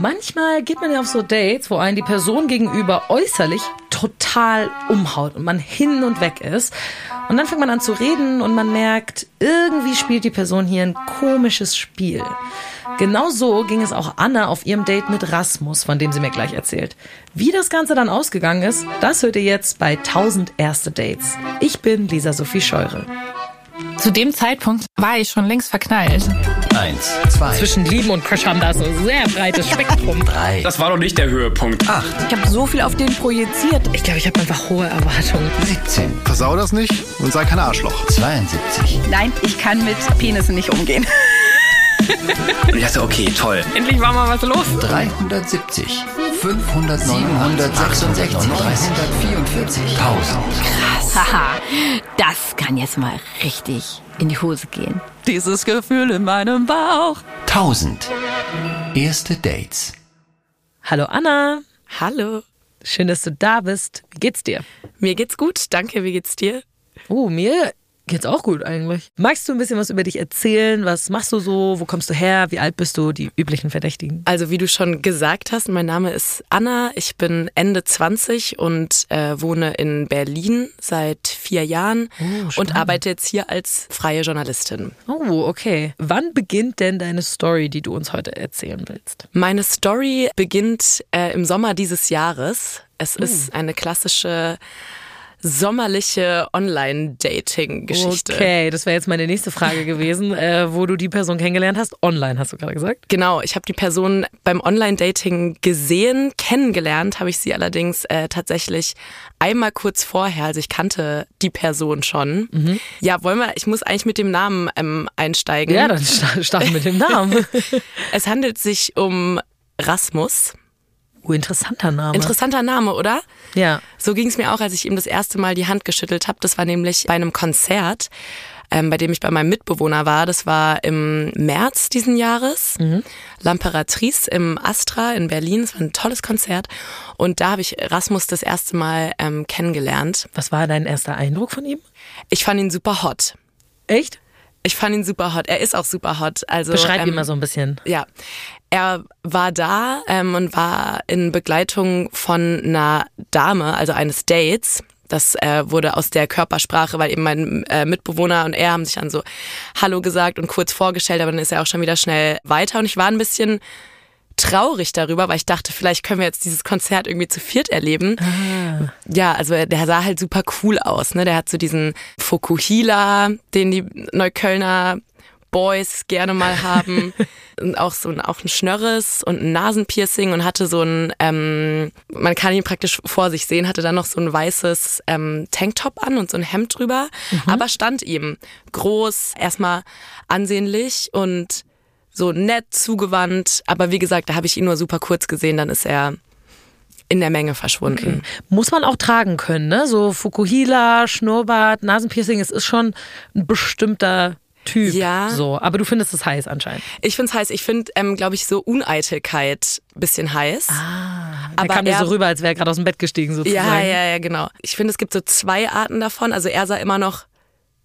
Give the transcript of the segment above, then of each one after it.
Manchmal geht man ja auf so Dates, wo einen die Person gegenüber äußerlich total umhaut und man hin und weg ist. Und dann fängt man an zu reden und man merkt, irgendwie spielt die Person hier ein komisches Spiel. Genau so ging es auch Anna auf ihrem Date mit Rasmus, von dem sie mir gleich erzählt. Wie das Ganze dann ausgegangen ist, das hört ihr jetzt bei 1000 erste Dates. Ich bin Lisa Sophie Scheure. Zu dem Zeitpunkt war ich schon längst verknallt. Eins, zwei, Zwischen Lieben und Crush haben da so ein sehr breites Spektrum. drei, Das war doch nicht der Höhepunkt. acht, Ich habe so viel auf den projiziert. Ich glaube, ich habe einfach hohe Erwartungen. 17, Versau das nicht und sei kein Arschloch. 72, Nein, ich kann mit Penissen nicht umgehen. Und ich dachte, okay, toll. Endlich war mal was los. 370, 500, 766, 344, 1000. Haha, das kann jetzt mal richtig in die Hose gehen. Dieses Gefühl in meinem Bauch. 1000. Erste Dates. Hallo Anna, Hallo, schön, dass du da bist. Wie geht's dir? mir geht's gut, danke, wie geht's dir? Oh, mir geht's auch gut eigentlich. Magst du ein bisschen was über dich erzählen? Was machst du so? Wo kommst du her? Wie alt bist du? Die üblichen Verdächtigen. Also wie du schon gesagt hast, mein Name ist Anna, ich bin Ende 20 und äh, wohne in Berlin seit vier Jahren und spannend. arbeite jetzt hier als freie Journalistin. Oh, okay. Wann beginnt denn deine Story, die du uns heute erzählen willst? Meine Story beginnt äh, im Sommer dieses Jahres. Es ist eine klassische sommerliche Online-Dating-Geschichte. Okay, das wäre jetzt meine nächste Frage gewesen, äh, wo du die Person kennengelernt hast. Online, hast du gerade gesagt. Genau, ich habe die Person beim Online-Dating gesehen, kennengelernt habe ich sie allerdings äh, tatsächlich einmal kurz vorher, also ich kannte die Person schon. Ja, wollen wir, ich muss eigentlich mit dem Namen ähm, einsteigen. Ja, dann sta- starten mit dem Namen. Es handelt sich um Rasmus. Oh, interessanter Name. Interessanter Name, oder? ja. So ging es mir auch, als ich ihm das erste Mal die Hand geschüttelt habe. Das war nämlich bei einem Konzert, ähm, bei dem ich bei meinem Mitbewohner war. Das war im März diesen Jahres. L'Imperatrice im Astra in Berlin. Es war ein tolles Konzert. Und da habe ich Rasmus das erste Mal ähm, kennengelernt. Was war dein erster Eindruck von ihm? Ich fand ihn super hot. Echt? Ich fand ihn super hot. Er ist auch super hot. Also Beschreib ähm, ihn mal so ein bisschen. Ja, er war da ähm, und war in Begleitung von einer Dame, also eines Dates. Das äh, wurde aus der Körpersprache, weil eben mein äh, Mitbewohner und er haben sich dann so Hallo gesagt und kurz vorgestellt, aber dann ist er auch schon wieder schnell weiter und ich war ein bisschen traurig darüber, weil ich dachte, vielleicht können wir jetzt dieses Konzert irgendwie zu viert erleben. Ja, also er- der sah halt super cool aus. Ne? Der hat so diesen Fokuhila, den die Neuköllner Boys gerne mal haben. und auch so ein, auch ein Schnörres und ein Nasenpiercing und hatte so ein, ähm, man kann ihn praktisch vor sich sehen, hatte dann noch so ein weißes ähm, Tanktop an und so ein Hemd drüber, aber stand ihm groß, erstmal ansehnlich und so nett zugewandt. Aber wie gesagt, da habe ich ihn nur super kurz gesehen, dann ist er in der Menge verschwunden. Muss man auch tragen können, ne? So Fukuhila, Schnurrbart, Nasenpiercing, es ist schon ein bestimmter Typ. Ja. So, aber du findest es heiß anscheinend. Ich finde es heiß. Ich finde, ähm, glaube ich, so Uneitelkeit bisschen heiß. Da Aber kam er- so rüber, als wäre er gerade aus dem Bett gestiegen sozusagen. Ja, ja, ja, genau. Ich finde, es gibt so zwei Arten davon. Also er sah immer noch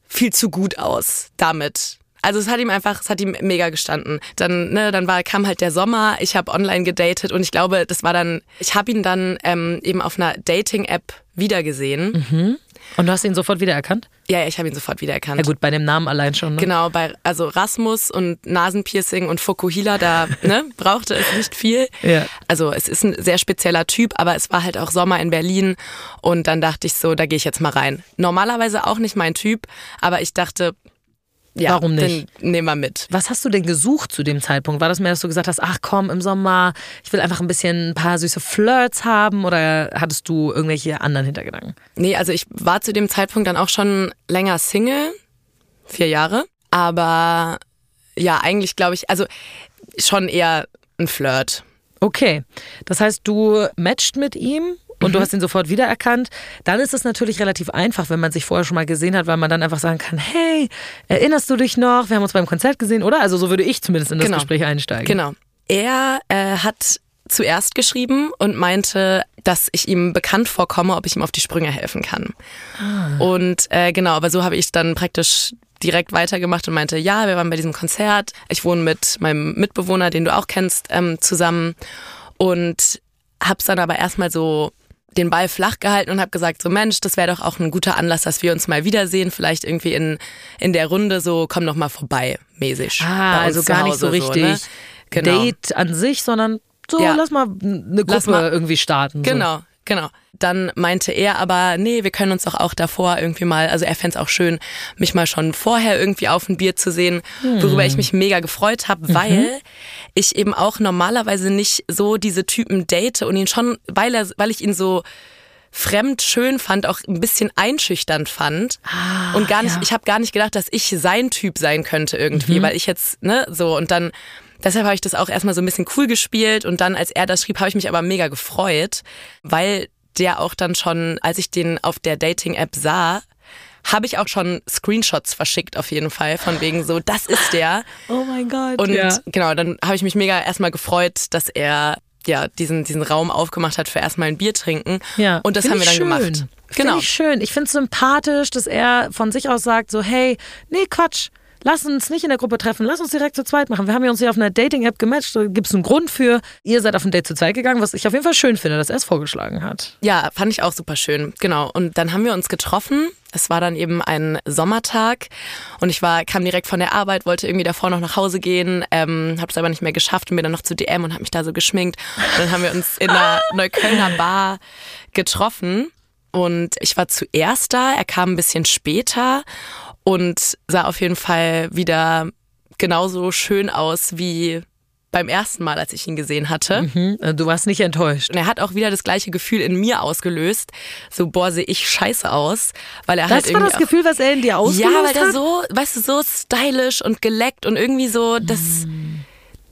viel zu gut aus damit. Also es hat ihm einfach, es hat ihm mega gestanden. Dann, ne, dann war, kam halt der Sommer. Ich habe online gedatet und ich glaube, das war dann. Ich habe ihn dann ähm, eben auf einer Dating-App wiedergesehen. Und du hast ihn sofort wiedererkannt? Ja, ja, ich habe ihn sofort wiedererkannt. Ja gut, bei dem Namen allein schon. Ne? Genau, bei also Rasmus und Nasenpiercing und Fokuhila, da ne, brauchte es nicht viel. Ja. Also es ist ein sehr spezieller Typ, aber es war halt auch Sommer in Berlin und dann dachte ich so, da gehe ich jetzt mal rein. Normalerweise auch nicht mein Typ, aber ich dachte, ja, Warum nicht? Den nehmen wir mit. Was hast du denn gesucht zu dem Zeitpunkt? War das mehr, dass du gesagt hast, ach komm, im Sommer, ich will einfach ein bisschen ein paar süße Flirts haben oder hattest du irgendwelche anderen Hintergedanken? Nee, also ich war zu dem Zeitpunkt dann auch schon länger Single, vier Jahre, aber ja, eigentlich glaube ich, also schon eher ein Flirt. Okay, das heißt, du matcht mit ihm und du hast ihn sofort wiedererkannt. Dann ist es natürlich relativ einfach, wenn man sich vorher schon mal gesehen hat, weil man dann einfach sagen kann, hey, erinnerst du dich noch? Wir haben uns beim Konzert gesehen, oder? Also so würde ich zumindest in das Genau. Gespräch einsteigen. Genau. Er äh, hat zuerst geschrieben und meinte, dass ich ihm bekannt vorkomme, ob ich ihm auf die Sprünge helfen kann. Und äh, genau, aber so habe ich dann praktisch direkt weitergemacht und meinte, ja, wir waren bei diesem Konzert. Ich wohne mit meinem Mitbewohner, den du auch kennst, ähm, zusammen und hab's dann aber erstmal so den Ball flach gehalten und habe gesagt, so Mensch, das wäre doch auch ein guter Anlass, dass wir uns mal wiedersehen, vielleicht irgendwie in, in der Runde so, komm doch mal vorbei, mäßig. Ah, also gar nicht so richtig ne? Genau. Date an sich, sondern so, Ja. lass mal eine Gruppe mal- irgendwie starten. So. Genau. Dann meinte er aber, nee, wir können uns doch auch davor irgendwie mal, also er fänd's auch schön, mich mal schon vorher irgendwie auf ein Bier zu sehen, worüber ich mich mega gefreut habe, weil ich eben auch normalerweise nicht so diese Typen date und ihn schon, weil er, weil ich ihn so fremd schön fand, auch ein bisschen einschüchternd fand und gar nicht, ich habe gar nicht gedacht, dass ich sein Typ sein könnte irgendwie, weil ich jetzt, ne, so und dann Deshalb habe ich das auch erstmal so ein bisschen cool gespielt und dann, als er das schrieb, habe ich mich aber mega gefreut, weil der auch dann schon, als ich den auf der Dating-App sah, habe ich auch schon Screenshots verschickt auf jeden Fall, von wegen so, das ist der. Oh mein Gott. Und ja. genau, dann habe ich mich mega erstmal gefreut, dass er ja diesen, diesen Raum aufgemacht hat für erstmal ein Bier trinken. Ja, Und das find haben wir dann schön. gemacht. Genau. ich schön. Ich finde es sympathisch, dass er von sich aus sagt, so, hey, nee, Quatsch. Lass uns nicht in der Gruppe treffen, lass uns direkt zu zweit machen. Wir haben ja uns hier auf einer Dating-App gematcht, da gibt es einen Grund für. Ihr seid auf ein Date zu zweit gegangen, was ich auf jeden Fall schön finde, dass er es vorgeschlagen hat. Ja, fand ich auch super schön. Genau. Und dann haben wir uns getroffen. Es war dann eben ein Sommertag und ich war kam direkt von der Arbeit, wollte irgendwie davor noch nach Hause gehen, ähm, habe es aber nicht mehr geschafft und bin dann noch zu DM und habe mich da so geschminkt. Und dann haben wir uns in einer Neuköllner Bar getroffen und ich war zuerst da. Er kam ein bisschen später und sah auf jeden Fall wieder genauso schön aus wie beim ersten Mal, als ich ihn gesehen hatte. Hm? Du warst nicht enttäuscht. Und er hat auch wieder das gleiche Gefühl in mir ausgelöst. So, boah, sehe ich scheiße aus. Weil er Das halt war das Gefühl, was er in dir ausgelöst Ja, weil hat? so, weißt du, so stylisch und geleckt und irgendwie so das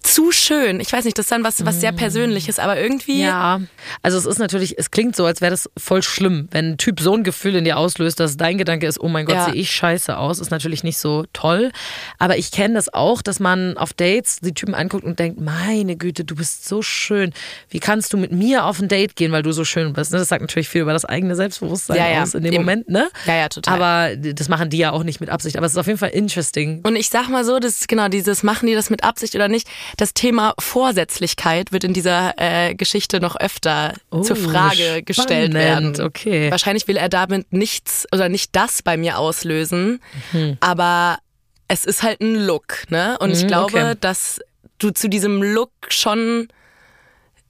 zu schön. Ich weiß nicht, das ist dann was, was sehr Persönliches, aber irgendwie. Ja, also es ist natürlich, es klingt so, als wäre das voll schlimm, wenn ein Typ so ein Gefühl in dir auslöst, dass dein Gedanke ist, oh mein Gott, Ja. sehe ich scheiße aus, ist natürlich nicht so toll. Aber ich kenne das auch, dass man auf Dates die Typen anguckt und denkt, meine Güte, du bist so schön. Wie kannst du mit mir auf ein Date gehen, weil du so schön bist? ne? Das sagt natürlich viel über das eigene Selbstbewusstsein Ja, ja, aus in dem eben. Moment, ne? Ja, ja, total. Aber das machen die ja auch nicht mit Absicht. Aber es ist auf jeden Fall interesting. Und ich sag mal so, das genau dieses machen die das mit Absicht oder nicht. Das Thema Vorsätzlichkeit wird in dieser äh, Geschichte noch öfter zur Frage gestellt werden. spannend, okay. Wahrscheinlich will er damit nichts oder nicht das bei mir auslösen, Mhm. aber es ist halt ein Look, ne? Und ich glaube, okay. dass du zu diesem Look schon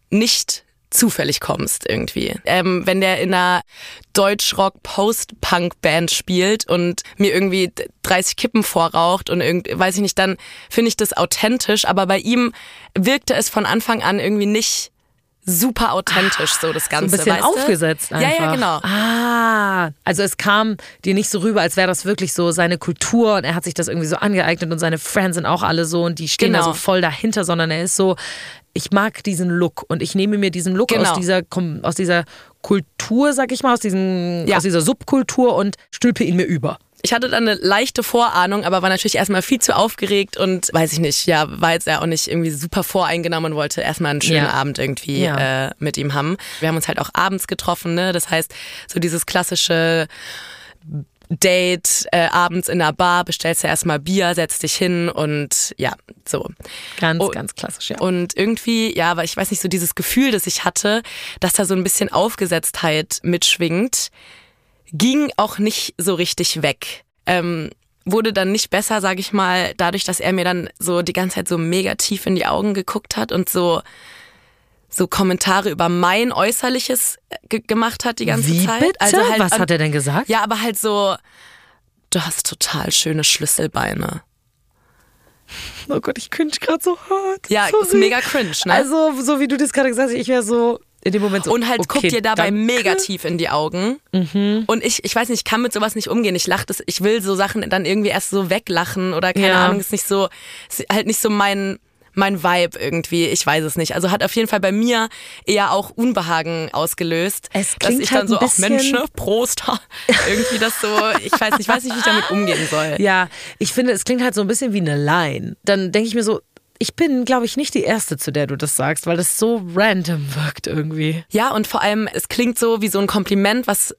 nicht zufällig kommst irgendwie. Ähm, wenn der in einer Deutschrock-Post-Punk-Band spielt und mir irgendwie 30 Kippen vorraucht und irgendwie, weiß ich nicht, dann finde ich das authentisch, aber bei ihm wirkte es von Anfang an irgendwie nicht super authentisch, so das So ein Ganze. bisschen weißt du? aufgesetzt einfach. Ja, ja, genau. Ah, also es kam dir nicht so rüber, als wäre das wirklich so seine Kultur und er hat sich das irgendwie so angeeignet und seine Friends sind auch alle so und die stehen da Genau. so voll dahinter, sondern er ist so, ich mag diesen Look und ich nehme mir diesen Look Genau. aus dieser aus dieser Kultur, sag ich mal, aus diesem Ja. aus dieser Subkultur und stülpe ihn mir über. Ich hatte dann eine leichte Vorahnung, aber war natürlich erstmal viel zu aufgeregt und weiß ich nicht, ja, war jetzt ja auch nicht irgendwie super voreingenommen und wollte erstmal einen schönen Ja. Abend irgendwie Ja. äh, mit ihm haben. Wir haben uns halt auch abends getroffen, ne? Das heißt, so dieses klassische Date äh, abends in der Bar, bestellst du erstmal Bier, setzt dich hin und ja, so. Ganz, Oh. ganz klassisch, ja. Und irgendwie, ja, aber ich weiß nicht, so dieses Gefühl, das ich hatte, dass da so ein bisschen Aufgesetztheit mitschwingt, ging auch nicht so richtig weg. Ähm, wurde dann nicht besser, sage ich mal, dadurch, dass er mir dann so die ganze Zeit so mega tief in die Augen geguckt hat und so so Kommentare über mein Äußerliches äh, ge gemacht hat die ganze Wie Zeit. bitte? Also halt, Was hat er denn gesagt? Ja, aber halt so, du hast total schöne Schlüsselbeine. Oh Gott, ich cringe gerade so hart. Ja, Sorry. ist mega cringe, ne? Also, so wie du das gerade gesagt hast, ich wäre so in dem Moment so. Und halt okay, guck dir dabei danke. mega tief in die Augen. Mhm. Und ich, ich weiß nicht, ich kann mit sowas nicht umgehen. Ich lach das, ich will so Sachen dann irgendwie erst so weglachen oder keine Ja. Ahnung, ist nicht so, ist halt nicht so mein, mein Vibe irgendwie. Ich weiß es nicht. Also hat auf jeden Fall bei mir eher auch Unbehagen ausgelöst. Es dass klingt ich halt dann so, ein ach Mensch, bisschen- ne, Prost. irgendwie das so, ich weiß nicht, ich weiß nicht, wie ich damit umgehen soll. Ja, ich finde, es klingt halt so ein bisschen wie eine Line. Dann denke ich mir so, ich bin, glaube ich, nicht die Erste, zu der du das sagst, weil das so random wirkt irgendwie. Ja, und vor allem, es klingt so wie so ein Kompliment, was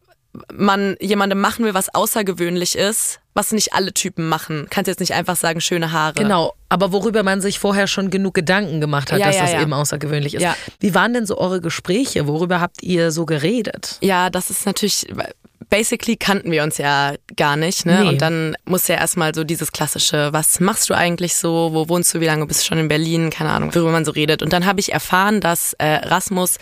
man jemandem machen will, was außergewöhnlich ist, was nicht alle Typen machen. Kannst jetzt nicht einfach sagen, schöne Haare. Genau, aber worüber man sich vorher schon genug Gedanken gemacht hat, Ja, dass ja, das ja. eben außergewöhnlich ist. Ja. Wie waren denn so eure Gespräche? Worüber habt ihr so geredet? Ja, das ist natürlich, basically kannten wir uns ja gar nicht, ne? Nee. Und dann muss ja erstmal so dieses klassische, was machst du eigentlich so, wo wohnst du, wie lange bist du schon in Berlin, keine Ahnung, worüber man so redet. Und dann habe ich erfahren, dass äh, Rasmus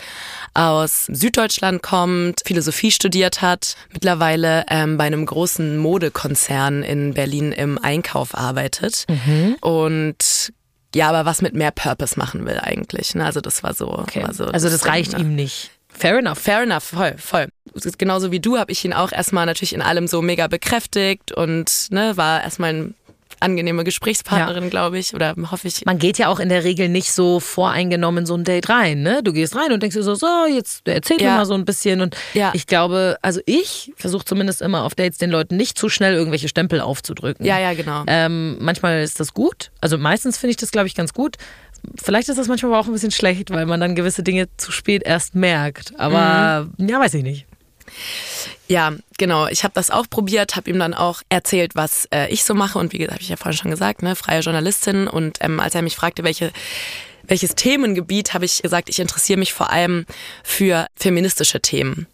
aus Süddeutschland kommt, Philosophie studiert hat, mittlerweile ähm, bei einem großen Modekonzern in Berlin im Einkauf arbeitet und ja, aber was mit mehr Purpose machen will eigentlich. Ne? Also das war so. War so also das Ding, reicht ne? ihm nicht. Fair enough. Fair enough, voll, voll. Genauso wie du habe ich ihn auch erstmal natürlich in allem so mega bekräftigt und ne, war erstmal eine angenehme Gesprächspartnerin, glaube ich, oder hoffe ich. Man geht ja auch in der Regel nicht so voreingenommen in so ein Date rein, ne? Du gehst rein und denkst dir so, so, jetzt erzähl mir Ja. mal so ein bisschen. Und Ja. ich glaube, also ich versuche zumindest immer auf Dates den Leuten nicht zu schnell irgendwelche Stempel aufzudrücken. Ja, ja, genau. Ähm, manchmal ist das gut. Also meistens finde ich das, glaube ich, ganz gut. Vielleicht ist das manchmal aber auch ein bisschen schlecht, weil man dann gewisse Dinge zu spät erst merkt. Aber Mhm. ja, weiß ich nicht. Ja, genau. Ich habe das auch probiert, habe ihm dann auch erzählt, was äh, ich so mache. Und wie gesagt, habe ich ja vorhin schon gesagt, ne, freie Journalistin. Und ähm, als er mich fragte, welche welches Themengebiet, habe ich gesagt, ich interessiere mich vor allem für feministische Themen.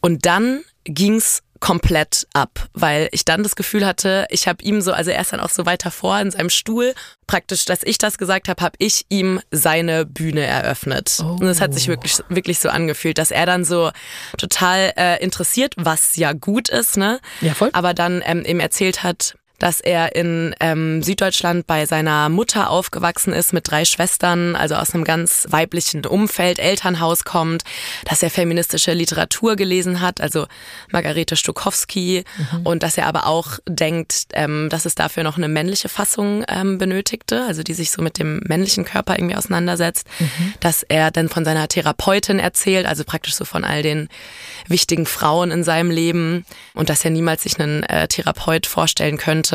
Und dann ging's komplett ab, weil ich dann das Gefühl hatte, ich habe ihm so, also er ist dann auch so weiter vor in seinem Stuhl, praktisch, dass ich das gesagt habe, habe ich ihm seine Bühne eröffnet. Und es hat sich wirklich, wirklich so angefühlt, dass er dann so total äh, interessiert, was ja gut ist, ne? Ja, voll. Aber dann ähm, ihm erzählt hat, dass er in ähm, Süddeutschland bei seiner Mutter aufgewachsen ist mit drei Schwestern, also aus einem ganz weiblichen Umfeld, Elternhaus kommt, dass er feministische Literatur gelesen hat, also Margarete Stokowski, und dass er aber auch denkt, ähm, dass es dafür noch eine männliche Fassung ähm, benötigte, also die sich so mit dem männlichen Körper irgendwie auseinandersetzt, dass er dann von seiner Therapeutin erzählt, also praktisch so von all den wichtigen Frauen in seinem Leben. Und dass er niemals sich einen äh, Therapeut vorstellen könnte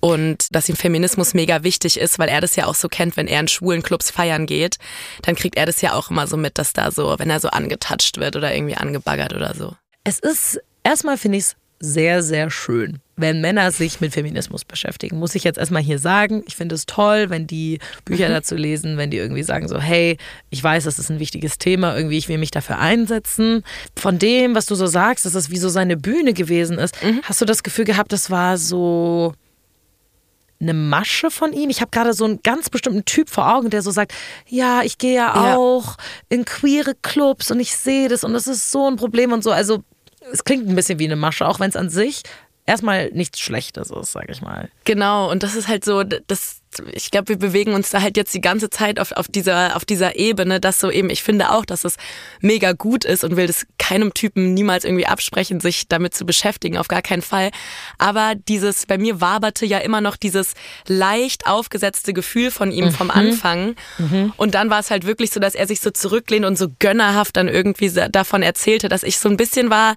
und dass ihm Feminismus mega wichtig ist, weil er das ja auch so kennt, wenn er in schwulen Clubs feiern geht, dann kriegt er das ja auch immer so mit, dass da so, wenn er so angetatscht wird oder irgendwie angebaggert oder so. Es ist, erstmal finde ich es sehr, sehr schön, wenn Männer sich mit Feminismus beschäftigen. Muss ich jetzt erstmal hier sagen. Ich finde es toll, wenn die Bücher dazu lesen, wenn die irgendwie sagen so, hey, ich weiß, das ist ein wichtiges Thema, irgendwie, ich will mich dafür einsetzen. Von dem, was du so sagst, dass es wie so seine Bühne gewesen ist, hast du das Gefühl gehabt, das war so eine Masche von ihm. Ich habe gerade so einen ganz bestimmten Typ vor Augen, der so sagt, ja, ich gehe ja, Ja. auch in queere Clubs und ich sehe das und das ist so ein Problem und so. Also es klingt ein bisschen wie eine Masche, auch wenn es an sich erstmal nichts Schlechtes ist, sag ich mal. Genau, und das ist halt so, das, ich glaube, wir bewegen uns da halt jetzt die ganze Zeit auf, auf, dieser, auf dieser Ebene, dass so eben, ich finde auch, dass es mega gut ist und will das keinem Typen niemals irgendwie absprechen, sich damit zu beschäftigen, auf gar keinen Fall. Aber dieses, bei mir waberte ja immer noch dieses leicht aufgesetzte Gefühl von ihm vom Anfang. Und dann war es halt wirklich so, dass er sich so zurücklehnt und so gönnerhaft dann irgendwie davon erzählte, dass ich so ein bisschen war,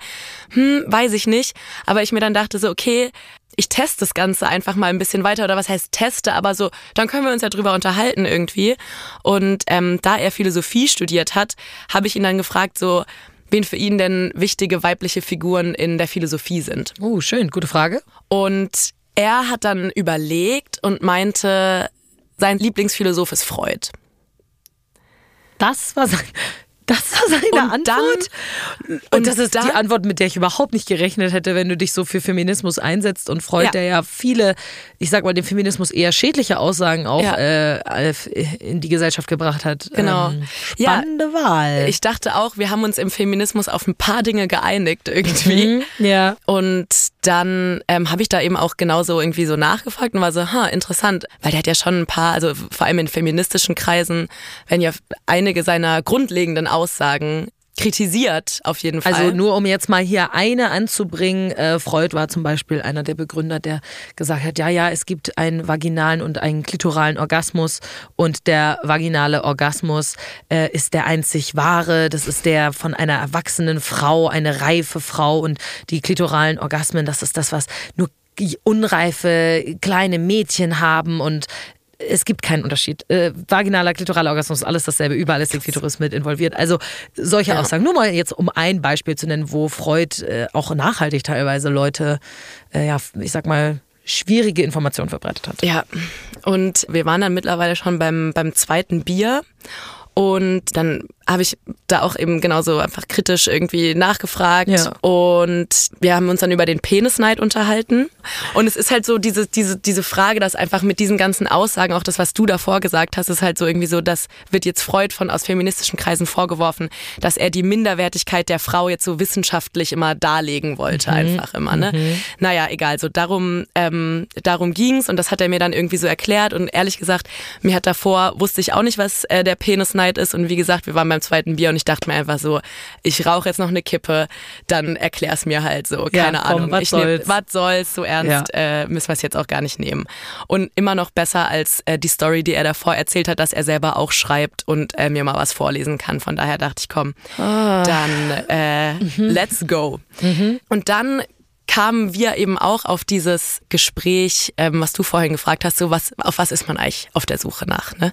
hm, weiß ich nicht. Aber ich mir dann dachte so, okay, ich teste das Ganze einfach mal ein bisschen weiter oder was heißt teste, aber so, dann können wir uns ja drüber unterhalten irgendwie. Und ähm, da er Philosophie studiert hat, habe ich ihn dann gefragt, so, wen für ihn denn wichtige weibliche Figuren in der Philosophie sind. Oh, schön, gute Frage. Und er hat dann überlegt und meinte, sein Lieblingsphilosoph ist Freud. Das war sein, das war seine Und dann- Antwort. und, und das ist dann- die Antwort, mit der ich überhaupt nicht gerechnet hätte, wenn du dich so für Feminismus einsetzt und Freud, Ja. der ja viele, ich sag mal, dem Feminismus eher schädliche Aussagen auch Ja. äh, in die Gesellschaft gebracht hat. Genau. Ähm, Ja, spannende Wahl. Ich dachte auch, wir haben uns im Feminismus auf ein paar Dinge geeinigt irgendwie. Mhm, ja. Und dann ähm, habe ich da eben auch genauso irgendwie so nachgefragt und war so, ha, interessant, weil der hat ja schon ein paar, also vor allem in feministischen Kreisen, werden ja einige seiner grundlegenden Aussagen kritisiert, auf jeden Fall. Also nur um jetzt mal hier eine anzubringen, äh, Freud war zum Beispiel einer der Begründer, der gesagt hat, ja, ja, es gibt einen vaginalen und einen klitoralen Orgasmus und der vaginale Orgasmus äh, ist der einzig wahre, das ist der von einer erwachsenen Frau, eine reife Frau und die klitoralen Orgasmen, das ist das, was nur unreife kleine Mädchen haben und es gibt keinen Unterschied. Äh, vaginaler, klitoraler Orgasmus, alles dasselbe, überall ist die Klitoris mit involviert. Also solche Aussagen. Nur mal jetzt, um ein Beispiel zu nennen, wo Freud äh, auch nachhaltig teilweise Leute, äh, ja, ich sag mal, schwierige Informationen verbreitet hat. Ja, und wir waren dann mittlerweile schon beim, beim zweiten Bier. Und dann habe ich da auch eben genauso einfach kritisch irgendwie nachgefragt. Ja. Und wir haben uns dann über den Penisneid unterhalten. Und es ist halt so diese, diese, diese Frage, dass einfach mit diesen ganzen Aussagen, auch das, was du davor gesagt hast, ist halt so irgendwie so, das wird jetzt Freud von aus feministischen Kreisen vorgeworfen, dass er die Minderwertigkeit der Frau jetzt so wissenschaftlich immer darlegen wollte, einfach immer. Ne? Naja, egal. So darum, ähm, darum ging's und das hat er mir dann irgendwie so erklärt. Und ehrlich gesagt, mir hat davor, wusste ich auch nicht, was äh, der Penisneid ist. Und wie gesagt, wir waren beim zweiten Bier und ich dachte mir einfach so, ich rauche jetzt noch eine Kippe, dann erklär's mir halt so. Ja, Keine komm, Ahnung. was soll's? was soll's, so ernst äh, müssen wir es jetzt auch gar nicht nehmen. Und immer noch besser als äh, die Story, die er davor erzählt hat, dass er selber auch schreibt und äh, mir mal was vorlesen kann. Von daher dachte ich, komm, dann äh, let's go. Und dann kamen wir eben auch auf dieses Gespräch, ähm, was du vorhin gefragt hast, so was, auf was ist man eigentlich auf der Suche nach, ne?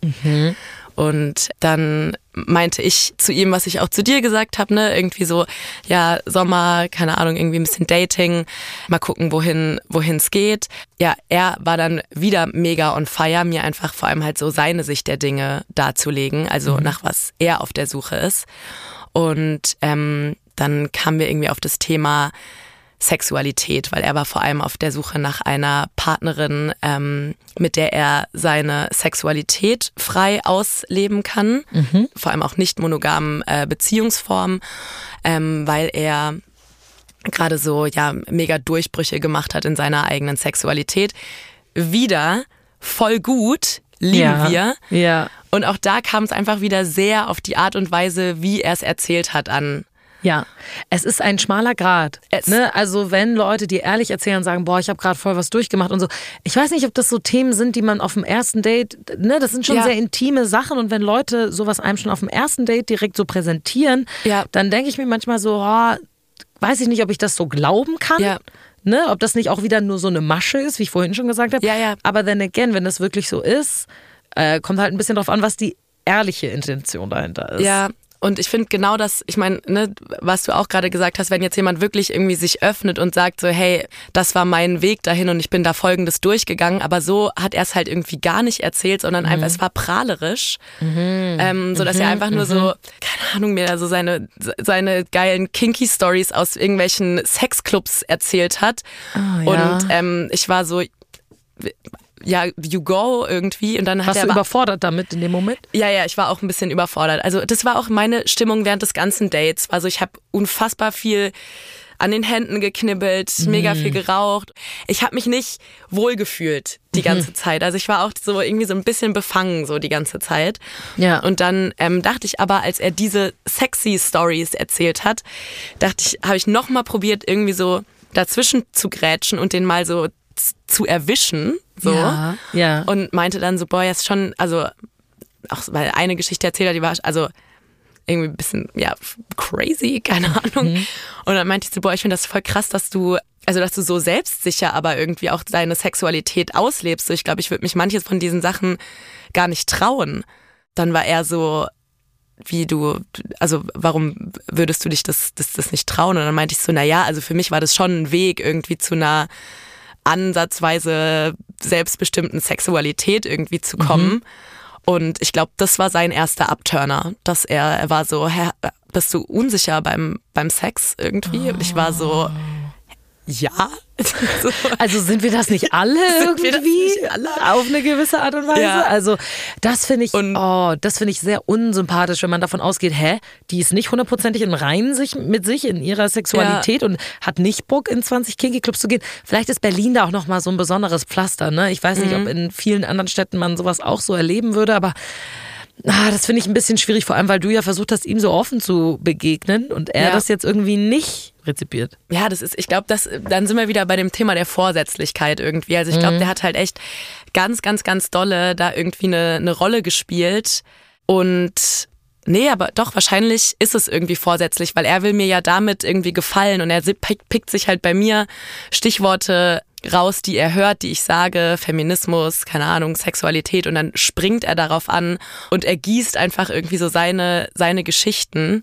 Und dann meinte ich zu ihm, was ich auch zu dir gesagt habe, ne, irgendwie so, ja, Sommer, keine Ahnung, irgendwie ein bisschen Dating, mal gucken, wohin wohin es geht. Ja, er war dann wieder mega on fire, mir einfach vor allem halt so seine Sicht der Dinge darzulegen, also nach was er auf der Suche ist. Und ähm, dann kamen wir irgendwie auf das Thema Sexualität, weil er war vor allem auf der Suche nach einer Partnerin, ähm, mit der er seine Sexualität frei ausleben kann, vor allem auch nicht monogamen äh, Beziehungsformen, ähm, weil er gerade so ja mega Durchbrüche gemacht hat in seiner eigenen Sexualität. Wieder voll gut, lieben ja. wir. Ja. Und auch da kam es einfach wieder sehr auf die Art und Weise, wie er es erzählt hat, an. Ja, es ist ein schmaler Grad. Ne? Also wenn Leute dir ehrlich erzählen sagen, boah, ich habe gerade voll was durchgemacht und so. Ich weiß nicht, ob das so Themen sind, die man auf dem ersten Date, ne, das sind schon Ja. sehr intime Sachen und wenn Leute sowas einem schon auf dem ersten Date direkt so präsentieren, Ja. dann denke ich mir manchmal so, oh, weiß ich nicht, ob ich das so glauben kann. Ja. Ne, ob das nicht auch wieder nur so eine Masche ist, wie ich vorhin schon gesagt habe. Ja, ja. Aber then again, wenn das wirklich so ist, äh, kommt halt ein bisschen drauf an, was die ehrliche Intention dahinter ist. Ja, und ich finde genau das, ich meine, ne, was du auch gerade gesagt hast, wenn jetzt jemand wirklich irgendwie sich öffnet und sagt so, hey, das war mein Weg dahin und ich bin da folgendes durchgegangen, aber so hat er es halt irgendwie gar nicht erzählt, sondern einfach, es war prahlerisch, ähm, so dass er einfach nur so, keine Ahnung mehr, so seine, seine geilen kinky Stories aus irgendwelchen Sexclubs erzählt hat. ja. Und ähm, ich war so, ja, you go irgendwie und dann hat Warst er du überfordert damit in dem Moment? ja, ja, ich war auch ein bisschen überfordert. Also das war auch meine Stimmung während des ganzen Dates. Also ich habe unfassbar viel an den Händen geknibbelt, mega viel geraucht. Ich habe mich nicht wohlgefühlt die ganze Zeit. Also ich war auch so irgendwie so ein bisschen befangen so die ganze Zeit. Ja. Und dann ähm, dachte ich aber, als er diese sexy Stories erzählt hat, dachte ich, habe ich noch mal probiert irgendwie so dazwischen zu grätschen und den mal so zu erwischen. So. Ja, ja. Und meinte dann so, boah, jetzt schon, also auch weil eine Geschichte erzählt hat, die war also irgendwie ein bisschen, ja, crazy, keine Ahnung. Und dann meinte ich so, boah, ich finde das voll krass, dass du, also dass du so selbstsicher aber irgendwie auch deine Sexualität auslebst. So, ich glaube, ich würde mich manches von diesen Sachen gar nicht trauen. Dann war er so, wie du, also warum würdest du dich das, das, das nicht trauen? Und dann meinte ich so, na ja, also für mich war das schon ein Weg irgendwie zu einer ansatzweise selbstbestimmten Sexualität irgendwie zu kommen. Und ich glaube, das war sein erster Abturner, dass er, er war so, hä, bist du unsicher beim, beim Sex irgendwie? Und ich war so, ja. so, Also sind wir das nicht alle irgendwie nicht alle? auf eine gewisse Art und Weise? Ja. Also das finde ich, Und- oh, das finde ich sehr unsympathisch, wenn man davon ausgeht, hä, die ist nicht hundertprozentig im Reinen sich mit sich in ihrer Sexualität und hat nicht Bock in 20 Kinky Clubs zu gehen. Vielleicht ist Berlin da auch noch mal so ein besonderes Pflaster. Ne? Ich weiß nicht, Mhm. ob in vielen anderen Städten man sowas auch so erleben würde, aber Ah, das finde ich ein bisschen schwierig, vor allem weil du ja versucht hast, ihm so offen zu begegnen und er Ja. das jetzt irgendwie nicht rezipiert. Ja, das ist, ich glaube, das, dann sind wir wieder bei dem Thema der Vorsätzlichkeit irgendwie. Also ich glaube, der hat halt echt ganz, ganz, ganz dolle da irgendwie eine, eine Rolle gespielt. Und nee, aber doch, wahrscheinlich ist es irgendwie vorsätzlich, weil er will mir ja damit irgendwie gefallen und er pickt sich halt bei mir Stichworte raus, die er hört, die ich sage, Feminismus, keine Ahnung, Sexualität und dann springt er darauf an und er gießt einfach irgendwie so seine, seine Geschichten.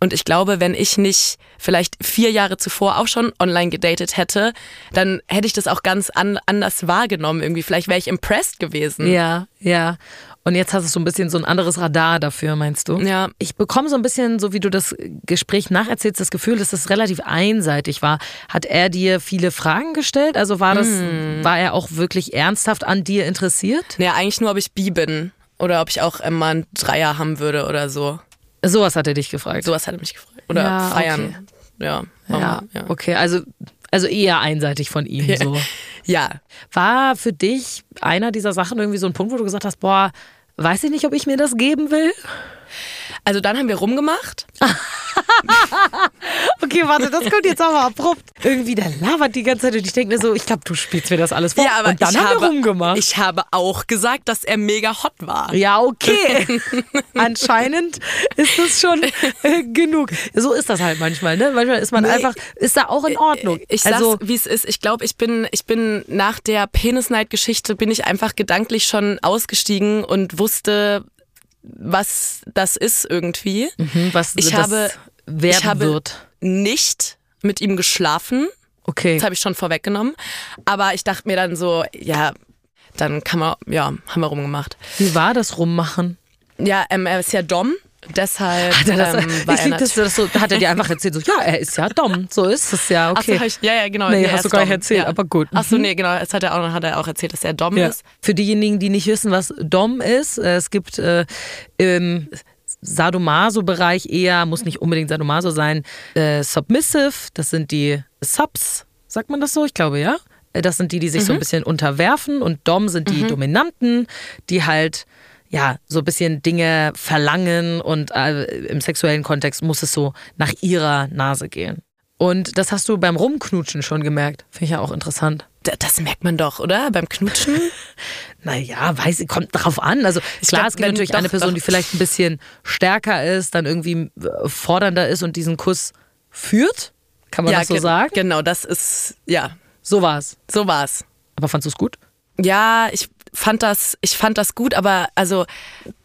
Und ich glaube, wenn ich nicht vielleicht vier Jahre zuvor auch schon online gedatet hätte, dann hätte ich das auch ganz an, anders wahrgenommen irgendwie. Vielleicht wäre ich impressed gewesen. Ja, ja. Und jetzt hast du so ein bisschen so ein anderes Radar dafür, meinst du? Ja. Ich bekomme so ein bisschen, so wie du das Gespräch nacherzählst, das Gefühl, dass das relativ einseitig war. Hat er dir viele Fragen gestellt? Also war das, war er auch wirklich ernsthaft an dir interessiert? Ja, eigentlich nur, ob ich bi bin. Oder ob ich auch immer einen Dreier haben würde oder so. Sowas hat er dich gefragt. Sowas hat er mich gefragt. Oder Ja, feiern. Ja. ja, warum? ja. okay. Also, also eher einseitig von ihm so. Ja. War für dich einer dieser Sachen irgendwie so ein Punkt, wo du gesagt hast, boah, weiß ich nicht, ob ich mir das geben will? Also dann haben wir rumgemacht. Okay, warte, das kommt jetzt aber abrupt. Irgendwie, der labert die ganze Zeit und ich denke mir so, ich glaube, du spielst mir das alles vor. und dann ich haben habe, wir rumgemacht. Ich habe auch gesagt, dass er mega hot war. ja, okay. Anscheinend ist das schon äh, genug. So ist das halt manchmal, ne? Manchmal ist man Nee. einfach, ist da auch in Ordnung. Ich also, sag's, wie es ist. Ich glaube, ich bin, ich bin nach der Penis-Night-Geschichte bin ich einfach gedanklich schon ausgestiegen und wusste, was das ist irgendwie. hm, was ich das habe, ich habe wird. nicht mit ihm geschlafen. Okay. Das habe ich schon vorweggenommen. Aber ich dachte mir dann so, ja, dann kann man, ja, haben wir rumgemacht. Wie war das Rummachen? Ja, ähm, er ist ja Dom, deshalb Hat er das, ähm, war ich er du das so, hat er dir einfach erzählt, so, ja, er ist ja dumm, so ist es ja, Ach so, okay. ich, ja, ja, genau. Nee, er hast du gar nicht erzählt, ja. aber gut. Ach so, Mhm. nee, genau, das hat er auch, hat er auch erzählt, dass er Dom Ja. ist. Für diejenigen, die nicht wissen, was Dom ist, äh, es gibt äh, im Sadomaso-Bereich eher, muss nicht unbedingt Sadomaso sein, äh, Submissive, das sind die Subs, sagt man das so? Ich glaube, ja. Äh, Das sind die, die sich so ein bisschen unterwerfen und Dom sind die Dominanten, die halt ja, so ein bisschen Dinge verlangen und äh, im sexuellen Kontext muss es so nach ihrer Nase gehen. Und das hast du beim Rumknutschen schon gemerkt. Finde ich ja auch interessant. Das merkt man doch, oder? Beim Knutschen. Naja, weiß ich, kommt drauf an. Also klar, glaub, es gibt natürlich doch, eine Person, doch. die vielleicht ein bisschen stärker ist, dann irgendwie äh, fordernder ist und diesen Kuss führt. Kann man das so gen- sagen? Genau, das ist, ja, So war's. so war's. Aber fandst du es gut? Ja, ich fand das, ich fand das gut, aber also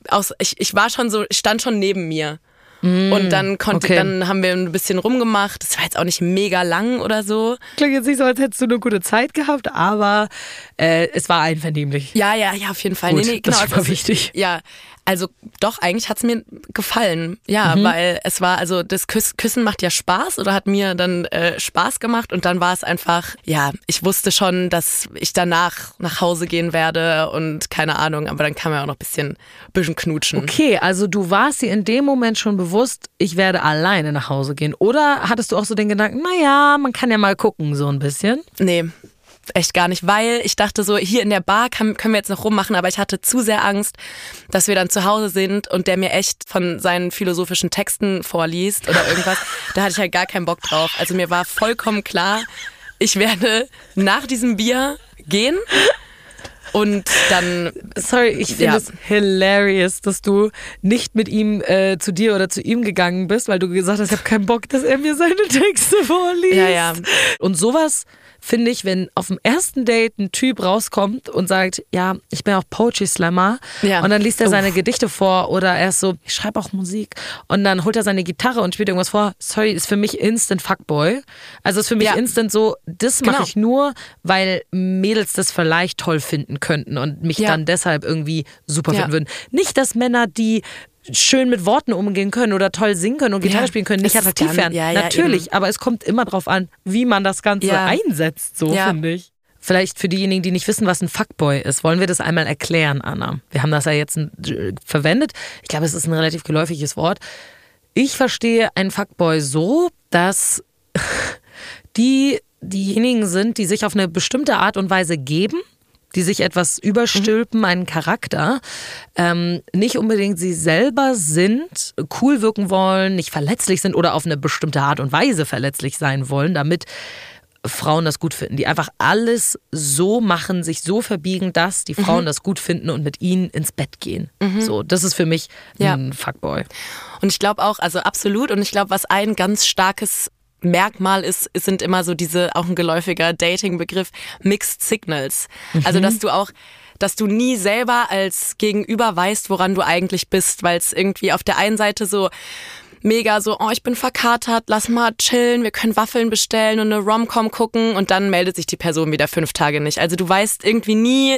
aus, ich, ich war schon so, ich stand schon neben mir. und dann konnte, okay. dann haben wir ein bisschen rumgemacht. Das war jetzt auch nicht mega lang oder so. Klingt jetzt nicht so, als hättest du eine gute Zeit gehabt, aber äh, es war einvernehmlich. Ja, ja, ja, auf jeden Fall. Gut, nee, nee, das genau. schon mal also, wichtig. Ja, also doch, eigentlich hat's mir gefallen. Ja, Mhm. weil es war, also das Küss, Küssen macht ja Spaß oder hat mir dann äh, Spaß gemacht und dann war es einfach, ja, ich wusste schon, dass ich danach nach Hause gehen werde und keine Ahnung, aber dann kam ja auch noch ein bisschen, bisschen knutschen. Okay, also du warst dir in dem Moment schon bewusst, ich werde alleine nach Hause gehen. Oder hattest du auch so den Gedanken, naja, man kann ja mal gucken, so ein bisschen? Nee. Echt gar nicht, weil ich dachte so, hier in der Bar kann, können wir jetzt noch rummachen, aber ich hatte zu sehr Angst, dass wir dann zu Hause sind und der mir echt von seinen philosophischen Texten vorliest oder irgendwas. da hatte ich halt gar keinen Bock drauf. Also mir war vollkommen klar, ich werde nach diesem Bier gehen und dann Sorry, ich finde Ja. es hilarious, dass du nicht mit ihm äh, zu dir oder zu ihm gegangen bist, weil du gesagt hast, ich habe keinen Bock, dass er mir seine Texte vorliest. Ja, ja. Und sowas finde ich, wenn auf dem ersten Date ein Typ rauskommt und sagt, ja, ich bin auch Poetry Slammer Ja. und dann liest er seine Uff. Gedichte vor oder er ist so, ich schreibe auch Musik und dann holt er seine Gitarre und spielt irgendwas vor. Sorry, ist für mich instant Fuckboy. Also ist für mich Ja. instant so, das mache Genau. ich nur, weil Mädels das vielleicht toll finden könnten und mich Ja. dann deshalb irgendwie super finden würden. Nicht, dass Männer, die schön mit Worten umgehen können oder toll singen können und Gitarre Ja, spielen können, nicht attraktiv werden. ja, ja, Natürlich, aber es kommt immer drauf an, wie man das Ganze Ja. einsetzt, so Ja. finde ich. Vielleicht für diejenigen, die nicht wissen, was ein Fuckboy ist, wollen wir das einmal erklären, Anna. Wir haben das ja jetzt äh, verwendet. Ich glaube, es ist ein relativ geläufiges Wort. Ich verstehe einen Fuckboy so, dass die diejenigen sind, die sich auf eine bestimmte Art und Weise geben, die sich etwas überstülpen, einen Charakter, ähm, nicht unbedingt sie selber sind, cool wirken wollen, nicht verletzlich sind oder auf eine bestimmte Art und Weise verletzlich sein wollen, damit Frauen das gut finden, die einfach alles so machen, sich so verbiegen, dass die Frauen das gut finden und mit ihnen ins Bett gehen. So, das ist für mich Ja. ein Fuckboy. Und ich glaube auch, also absolut. Und ich glaube, was ein ganz starkes Merkmal ist, sind immer so diese, auch ein geläufiger Dating-Begriff, Mixed Signals. Also, dass du auch, dass du nie selber als Gegenüber weißt, woran du eigentlich bist, weil es irgendwie auf der einen Seite so mega so, oh, ich bin verkatert, lass mal chillen, wir können Waffeln bestellen und eine Rom-Com gucken und dann meldet sich die Person wieder fünf Tage nicht. Also du weißt irgendwie nie,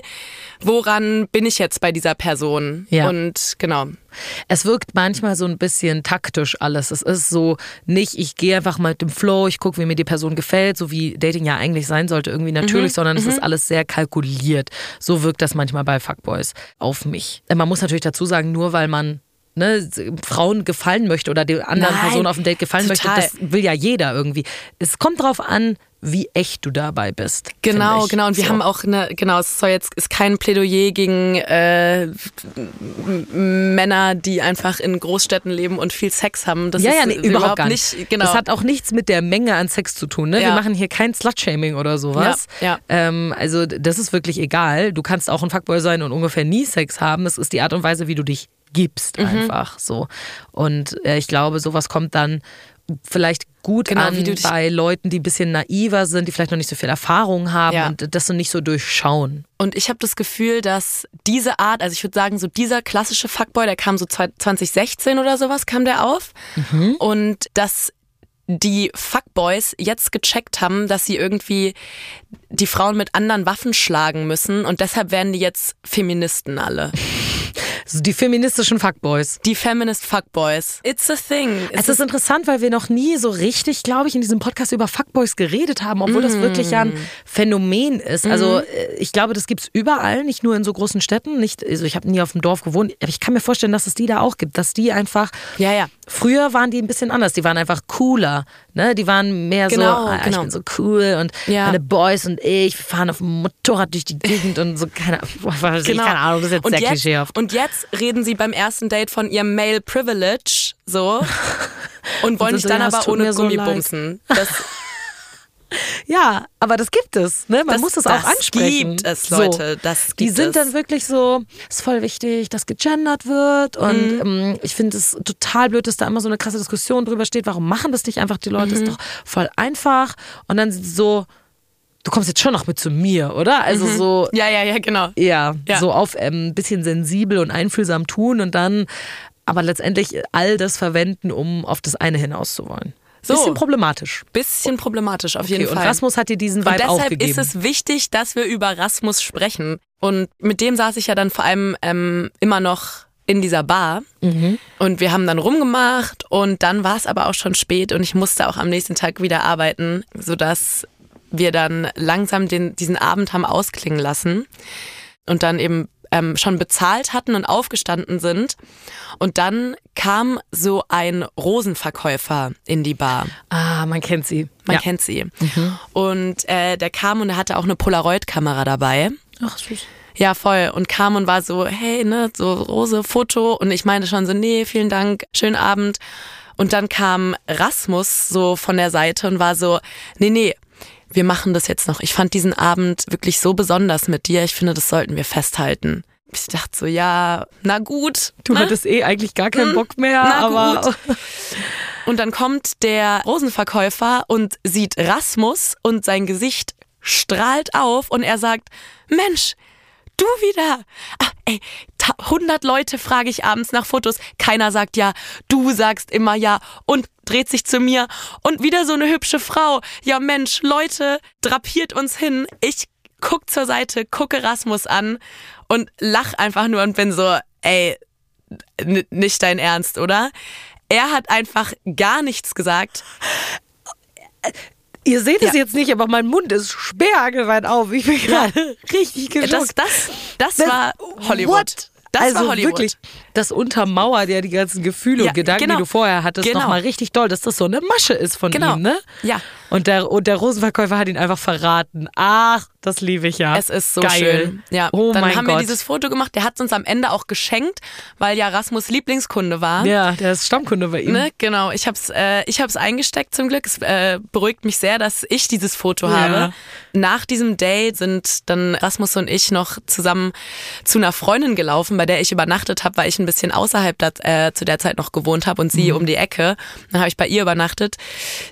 woran bin ich jetzt bei dieser Person. Ja. Und genau. Es wirkt manchmal so ein bisschen taktisch alles. Es ist so nicht, ich gehe einfach mal mit dem Flow, ich gucke, wie mir die Person gefällt, so wie Dating ja eigentlich sein sollte, irgendwie natürlich, sondern es ist alles sehr kalkuliert. So wirkt das manchmal bei Fuckboys auf mich. Man muss natürlich dazu sagen, nur weil man Ne, Frauen gefallen möchte oder der anderen Nein, Person auf dem Date gefallen total. möchte, das will ja jeder irgendwie. Es kommt drauf an, wie echt du dabei bist. Genau, genau. Und wir So. haben auch eine, genau, es soll jetzt ist kein Plädoyer gegen äh, Männer, die einfach in Großstädten leben und viel Sex haben. Das ja, ist ja, nee, überhaupt gar nicht. nicht. Genau. Das hat auch nichts mit der Menge an Sex zu tun. Ne? Wir Ja. machen hier kein Slut-Shaming oder sowas. Ja, ja. Ähm, also das ist wirklich egal. Du kannst auch ein Fuckboy sein und ungefähr nie Sex haben. Es ist die Art und Weise, wie du dich gibst Mhm. einfach so. Und äh, ich glaube, sowas kommt dann vielleicht gut Genau, an bei Leuten, die ein bisschen naiver sind, die vielleicht noch nicht so viel Erfahrung haben Ja. und das so nicht so durchschauen. Und ich habe das Gefühl, dass diese Art, also ich würde sagen, so dieser klassische Fuckboy, der kam so zwei- 2016 oder sowas, kam der auf. Und dass die Fuckboys jetzt gecheckt haben, dass sie irgendwie die Frauen mit anderen Waffen schlagen müssen und deshalb werden die jetzt Feministen alle. So die feministischen Fuckboys. Die Feminist Fuckboys. It's a thing. Es ist interessant, weil wir noch nie so richtig, glaube ich, in diesem Podcast über Fuckboys geredet haben, obwohl das wirklich ja ein Phänomen ist. Also äh, ich glaube, das gibt's überall, nicht nur in so großen Städten. Nicht, also ich habe nie auf dem Dorf gewohnt, aber ich kann mir vorstellen, dass es die da auch gibt, dass die einfach. Ja, ja. Früher waren die ein bisschen anders. Die waren einfach cooler. Ne? Die waren mehr Genau, so, ah, ich genau. bin so cool und Ja. meine Boys und ich, fahren auf dem Motorrad durch die Gegend und so, keine, keine Ahnung, das ist jetzt Genau. und sehr jetzt, klischeehaft. Und jetzt reden sie beim ersten Date von ihrem Male Privilege, so. Und wollen dich so, dann ja, es aber ohne so Gummi leid. bumsen. Das, Ja, aber das gibt es. Ne? Man Das- muss es das auch ansprechen. gibt es, Leute, das Die gibt sind es. dann wirklich so, ist voll wichtig, dass gegendert wird. Und Mhm. ähm, ich finde es total blöd, dass da immer so eine krasse Diskussion drüber steht. Warum machen das nicht einfach die Leute? Mhm. Ist doch voll einfach. Und dann so, du kommst jetzt schon noch mit zu mir, oder? Also so, ja, ja, ja, genau. ja, Mhm. Ja. so auf ein ähm, bisschen sensibel und einfühlsam tun und dann aber letztendlich all das verwenden, um auf das eine hinaus zu wollen. So. Bisschen problematisch. Bisschen problematisch auf jeden Okay, und Fall. Rasmus hat dir diesen Vibe Und auch deshalb gegeben. ist es wichtig, dass wir über Rasmus sprechen. Und mit dem saß ich ja dann vor allem ähm, immer noch in dieser Bar. Mhm. Und wir haben dann rumgemacht und dann war es aber auch schon spät und ich musste auch am nächsten Tag wieder arbeiten, sodass wir dann langsam den, diesen Abend haben ausklingen lassen und dann eben ähm, schon bezahlt hatten und aufgestanden sind. Und dann kam so ein Rosenverkäufer in die Bar. Ah, man kennt sie. Man ja. kennt sie. Und äh, der kam und er hatte auch eine Polaroid-Kamera dabei. Ach, süß. Ja, voll. Und kam und war so, hey, ne, so Rose, Foto. Und ich meinte schon so, nee, vielen Dank, schönen Abend. Und dann kam Rasmus so von der Seite und war so, nee, nee, wir machen das jetzt noch. Ich fand diesen Abend wirklich so besonders mit dir. Ich finde, das sollten wir festhalten. Ich dachte so, ja, na gut. Du ne? hattest eh eigentlich gar keinen Bock mehr, na aber gut. Und dann kommt der Rosenverkäufer und sieht Rasmus und sein Gesicht strahlt auf und er sagt, Mensch, du wieder. Ah, ey, ta- 100 Leute frage ich abends nach Fotos. Keiner sagt ja. Du sagst immer ja und dreht sich zu mir. Und wieder so eine hübsche Frau. Ja, Mensch, Leute, drapiert uns hin. Ich guck zur Seite, gucke Rasmus an und lach einfach nur und bin so, ey, nicht dein Ernst, oder? Er hat einfach gar nichts gesagt. ihr seht es Ja. jetzt nicht, aber mein Mund ist sperrangelweit auf. Ich bin gerade richtig Das, geschockt. das, das war Hollywood. What? Das also war Hollywood. wirklich, das untermauert ja die ganzen Gefühle Ja, und Gedanken, genau. die du vorher hattest, Genau. nochmal richtig doll, dass das so eine Masche ist von Genau. ihm, ne? Ja. Und der, und der Rosenverkäufer hat ihn einfach verraten. Ach, das liebe ich ja. Es ist so Geil. schön. Ja, oh dann mein haben Gott. wir dieses Foto gemacht. Der hat es uns am Ende auch geschenkt, weil ja Rasmus Lieblingskunde war. ja, der ist Stammkunde bei ihm. Ne, genau, ich hab's, äh, ich hab's eingesteckt zum Glück. Es äh, beruhigt mich sehr, dass ich dieses Foto Ja. habe. Nach diesem Date sind dann Rasmus und ich noch zusammen zu einer Freundin gelaufen, bei der ich übernachtet habe, weil ich ein bisschen außerhalb da, äh, zu der Zeit noch gewohnt habe und sie um die Ecke. Dann habe ich bei ihr übernachtet.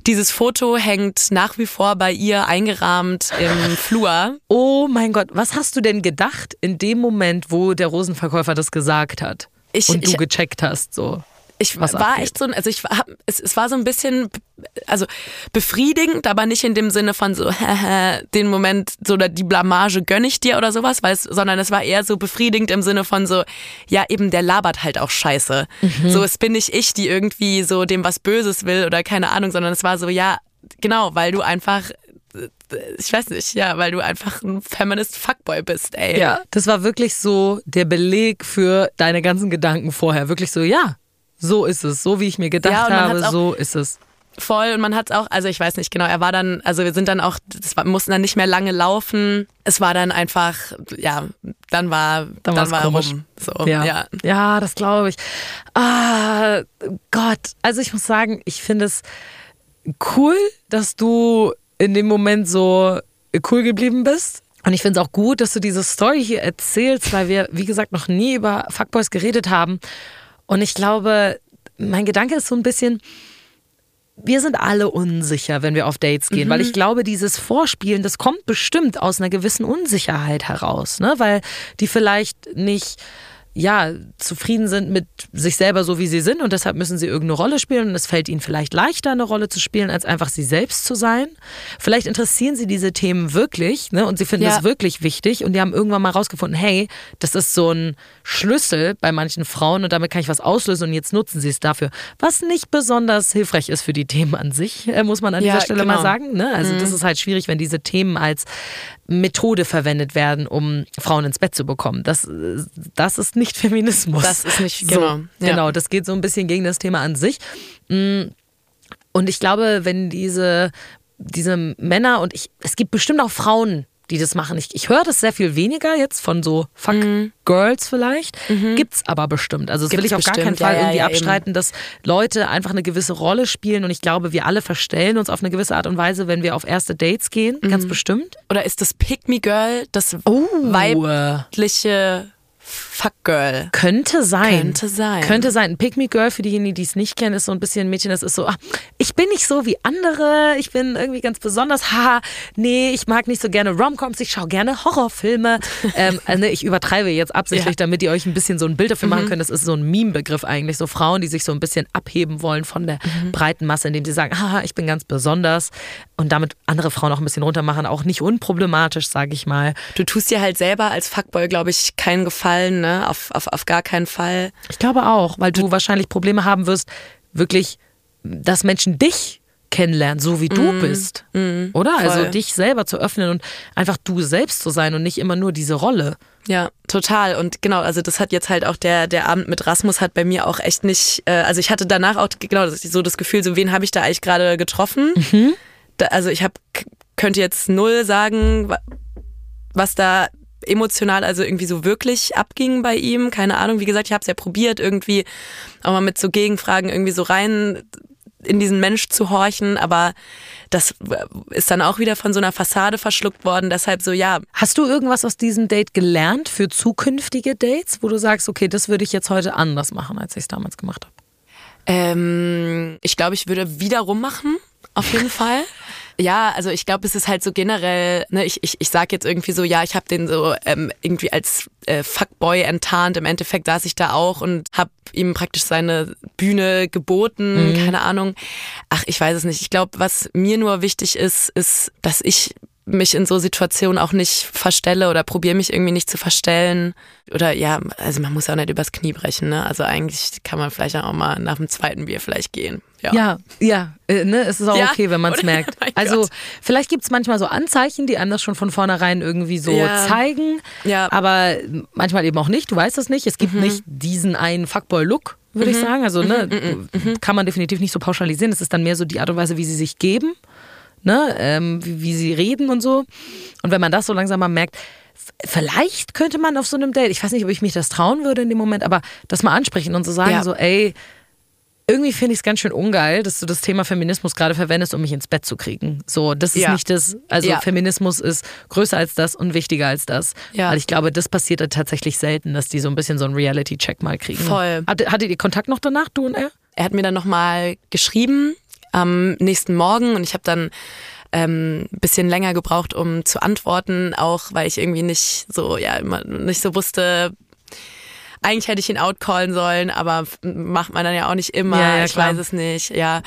Dieses Foto hängt nach wie vor bei ihr eingerahmt im Flur. Oh mein Gott, was hast du denn gedacht in dem Moment, wo der Rosenverkäufer das gesagt hat? Ich- und du ich- gecheckt hast, so. Ich Was war abgeht. echt so, ein- also ich war, es, es war so ein bisschen, also befriedigend, aber nicht in dem Sinne von so, den Moment, so oder die Blamage gönn ich dir oder sowas, weil es, sondern es war eher so befriedigend im Sinne von so, ja eben, der labert halt auch scheiße. So, es bin nicht ich, die irgendwie so dem was Böses will oder keine Ahnung, sondern es war so, ja, genau, weil du einfach, ich weiß nicht, ja, weil du einfach ein Feminist Fuckboy bist, ey. Ja, das war wirklich so der Beleg für deine ganzen Gedanken vorher. Wirklich so, ja, so ist es. So wie ich mir gedacht Ja, habe, so ist es. Voll und man hat auch, also ich weiß nicht genau, er war dann, also wir sind dann auch, das war, mussten dann nicht mehr lange laufen. Es war dann einfach, ja, dann war, Dann dann, war komisch. rum. So, Ja, ja. ja. das glaube ich. Ah, Gott. Also ich muss sagen, ich finde es cool, dass du in dem Moment so cool geblieben bist. Und ich finde es auch gut, dass du diese Story hier erzählst, weil wir, wie gesagt, noch nie über Fuckboys geredet haben. Und ich glaube, mein Gedanke ist so ein bisschen, wir sind alle unsicher, wenn wir auf Dates gehen, weil ich glaube, dieses Vorspielen, das kommt bestimmt aus einer gewissen Unsicherheit heraus, ne? weil die vielleicht nicht ja, zufrieden sind mit sich selber so, wie sie sind und deshalb müssen sie irgendeine Rolle spielen und es fällt ihnen vielleicht leichter, eine Rolle zu spielen, als einfach sie selbst zu sein. Vielleicht interessieren sie diese Themen wirklich ne? und sie finden Ja. es wirklich wichtig und die haben irgendwann mal rausgefunden, hey, das ist so ein Schlüssel bei manchen Frauen und damit kann ich was auslösen und jetzt nutzen sie es dafür. Was nicht besonders hilfreich ist für die Themen an sich, äh, muss man an Ja, dieser Stelle mal genau. sagen. Ne? Also das ist halt schwierig, wenn diese Themen als Methode verwendet werden, um Frauen ins Bett zu bekommen. Das, das ist nicht Feminismus. Das ist nicht- so, genau, ja. Genau, das geht so ein bisschen gegen das Thema an sich. Mm, Und ich glaube, wenn diese, diese Männer und ich, es gibt bestimmt auch Frauen, die das machen. Ich, ich höre das sehr viel weniger jetzt von so Fuck Girls vielleicht. Gibt's aber bestimmt. Also das will Mhm. Gibt's ich auf gar keinen bestimmt, Fall ja, irgendwie ja, eben. abstreiten, dass Leute einfach eine gewisse Rolle spielen und ich glaube, wir alle verstellen uns auf eine gewisse Art und Weise, wenn wir auf erste Dates gehen, ganz Mhm. bestimmt. Oder ist das Pick Me Girl das Oh. weibliche Fuck Girl? Könnte sein. Könnte sein. Könnte sein. Ein Pick-Me-Girl, für diejenigen, die es nicht kennen, ist so ein bisschen ein Mädchen, das ist so, ach, ich bin nicht so wie andere, ich bin irgendwie ganz besonders, haha, nee, ich mag nicht so gerne Romcoms, ich schaue gerne Horrorfilme. ähm, also, ne, ich übertreibe jetzt absichtlich, Ja. Mhm. damit ihr euch ein bisschen so ein Bild dafür machen könnt. Das ist so ein Meme-Begriff eigentlich, so Frauen, die sich so ein bisschen abheben wollen von der Mhm. breiten Masse, indem sie sagen, haha, ich bin ganz besonders und damit andere Frauen auch ein bisschen runtermachen, auch nicht unproblematisch, sage ich mal. Du tust dir halt selber als Fuckboy, glaube ich, keinen Gefallen, ne? Auf, auf, auf gar keinen Fall. Ich glaube auch, weil du wahrscheinlich Probleme haben wirst, wirklich, dass Menschen dich kennenlernen, so wie du bist. Oder? Also voll. dich selber zu öffnen und einfach du selbst zu sein und nicht immer nur diese Rolle. Ja, total. Und genau, also das hat jetzt halt auch der, der Abend mit Rasmus hat bei mir auch echt nicht, äh, also ich hatte danach auch genau so das Gefühl, so wen habe ich da eigentlich gerade getroffen? Da, also ich habe könnte jetzt null sagen, wa- was da emotional also irgendwie so wirklich abging bei ihm. Keine Ahnung, wie gesagt, ich habe es ja probiert, irgendwie auch mal mit so Gegenfragen irgendwie so rein in diesen Mensch zu horchen, aber das ist dann auch wieder von so einer Fassade verschluckt worden. Deshalb so, ja, Hast du irgendwas aus diesem Date gelernt für zukünftige Dates, wo du sagst, okay, das würde ich jetzt heute anders machen, als ich es damals gemacht habe? Ähm, ich glaube, ich würde wiederum machen, auf jeden Fall. Ja, also ich glaube, es ist halt so generell, ne, ich, ich, ich sag jetzt irgendwie so, ja, ich habe den so ähm, irgendwie als äh, Fuckboy enttarnt. Im Endeffekt saß ich da auch und habe ihm praktisch seine Bühne geboten, keine Ahnung. Ach, ich weiß es nicht. Ich glaube, was mir nur wichtig ist, ist, dass ich mich in so Situationen auch nicht verstelle oder probiere mich irgendwie nicht zu verstellen. Oder ja, also man muss ja auch nicht übers Knie brechen, ne? Also eigentlich kann man vielleicht auch mal nach dem zweiten Bier vielleicht gehen. Ja. Ja, ja, äh, ne, es ist auch Ja, okay, wenn man es oder? merkt. Also Gott. vielleicht gibt es manchmal so Anzeichen, die einem das schon von vornherein irgendwie so Ja. zeigen, Ja. Mhm. aber manchmal eben auch nicht. Du weißt es nicht. Es gibt nicht diesen einen Fuckboy-Look, würde ich sagen. Also ne, Mhm. kann man definitiv nicht so pauschalisieren. Es ist dann mehr so die Art und Weise, wie sie sich geben, ne, ähm, wie, wie sie reden und so. Und wenn man das so langsam mal merkt, vielleicht könnte man auf so einem Date, ich weiß nicht, ob ich mich das trauen würde in dem Moment, aber das mal ansprechen und so sagen Ja. so, ey, irgendwie finde ich es ganz schön ungeil, dass du das Thema Feminismus gerade verwendest, um mich ins Bett zu kriegen. So, das ist Ja. nicht das, also Ja. Feminismus ist größer als das und wichtiger als das. Ja. Weil ich glaube, das passiert halt tatsächlich selten, dass die so ein bisschen so einen Reality-Check mal kriegen. Voll. Hatte, hattet ihr Kontakt noch danach, du und er? Er hat mir dann nochmal geschrieben am nächsten Morgen und ich habe dann ähm, ein bisschen länger gebraucht, um zu antworten, auch weil ich irgendwie nicht so, ja, immer nicht so wusste, eigentlich hätte ich ihn outcallen sollen, aber macht man dann ja auch nicht immer. Ja, ja, ich weiß es nicht, ja.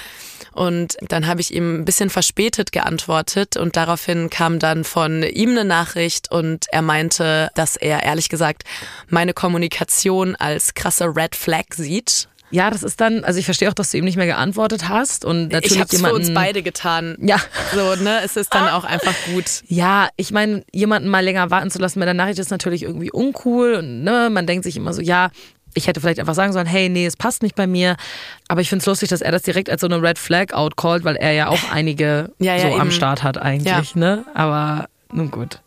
Und dann habe ich ihm ein bisschen verspätet geantwortet und daraufhin kam dann von ihm eine Nachricht und er meinte, dass er ehrlich gesagt meine Kommunikation als krasse Red Flag sieht. Ja, das ist dann, also ich verstehe auch, dass du ihm nicht mehr geantwortet hast und natürlich ich habe es für jemanden. uns beide getan. Ja. So, ne? Es ist dann auch einfach gut. Ja, ich meine, jemanden mal länger warten zu lassen mit der Nachricht ist natürlich irgendwie uncool und ne, man denkt sich immer so, ja, ich hätte vielleicht einfach sagen sollen, hey, nee, es passt nicht bei mir. Aber ich finde es lustig, dass er das direkt als so eine Red Flag outcallt, weil er ja auch einige Ja, ja, so am eben. Start hat eigentlich, ne? Aber nun gut.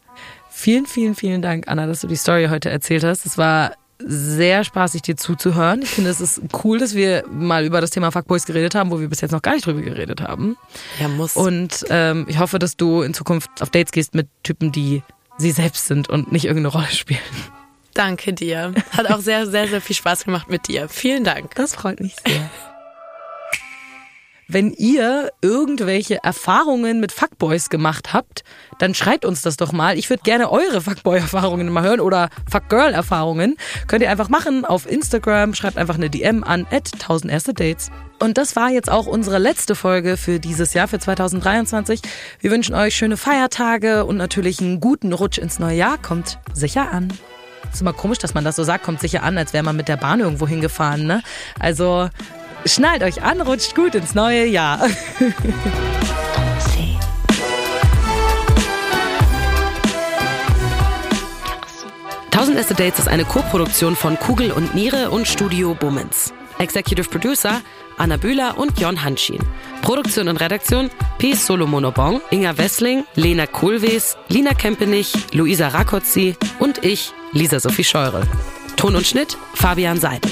Vielen, vielen, vielen Dank, Anna, dass du die Story heute erzählt hast. Es war sehr spaßig, dir zuzuhören. Ich finde, es ist cool, dass wir mal über das Thema Fuckboys geredet haben, wo wir bis jetzt noch gar nicht drüber geredet haben. Ja, muss. Und ähm, ich hoffe, dass du in Zukunft auf Dates gehst mit Typen, die sie selbst sind und nicht irgendeine Rolle spielen. Danke dir. Hat auch sehr, sehr, sehr viel Spaß gemacht mit dir. Vielen Dank. Das freut mich sehr. Wenn ihr irgendwelche Erfahrungen mit Fuckboys gemacht habt, dann schreibt uns das doch mal. Ich würde gerne eure Fuckboy-Erfahrungen mal hören oder Fuckgirl-Erfahrungen. Könnt ihr einfach machen auf Instagram. Schreibt einfach eine DM an 1000 erste Dates. Und das war jetzt auch unsere letzte Folge für dieses Jahr, für 2023. Wir wünschen euch schöne Feiertage und natürlich einen guten Rutsch ins neue Jahr. Kommt sicher an. ist immer komisch, dass man das so sagt, kommt sicher an, als wäre man mit der Bahn irgendwo hingefahren. Ne? Also schnallt euch an, rutscht gut ins neue Jahr. Tausend erste Dates ist eine Co-Produktion von Kugel und Niere und Studio Bummens. Executive Producer Anna Bühler und Jon Hanschin. Produktion und Redaktion P. Solomonobong, Inga Wessling, Lena Kohlwees, Lina Kempenich, Luisa Rakotzi und ich, Lisa Sophie Scheurel. Ton und Schnitt Fabian Seidel.